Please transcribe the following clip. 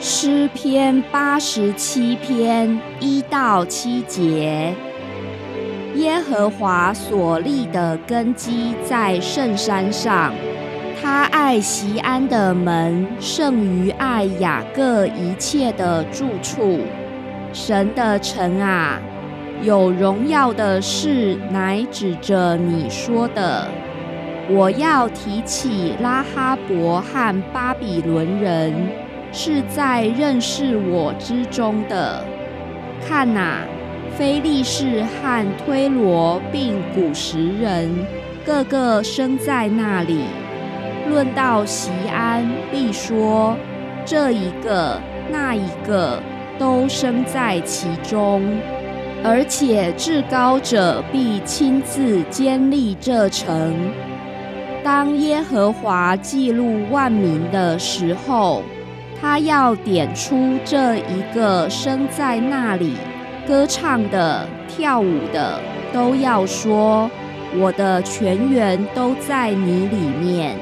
诗篇八十七篇一到七节。耶和华所立的根基在圣山上，他爱西安的门胜于爱雅各一切的住处。神的城啊，有荣耀的事乃指着你说的。我要提起拉哈伯和巴比伦人，是在认识我之中的。看哪，非利士和推罗并古时人，个个生在那里。论到席安，必说这一个那一个。都生在其中，而且至高者必亲自坚立这城。当耶和华记录万民的时候，他要点出这一个生在那里歌唱的、跳舞的，都要说：“我的全员都在你里面。”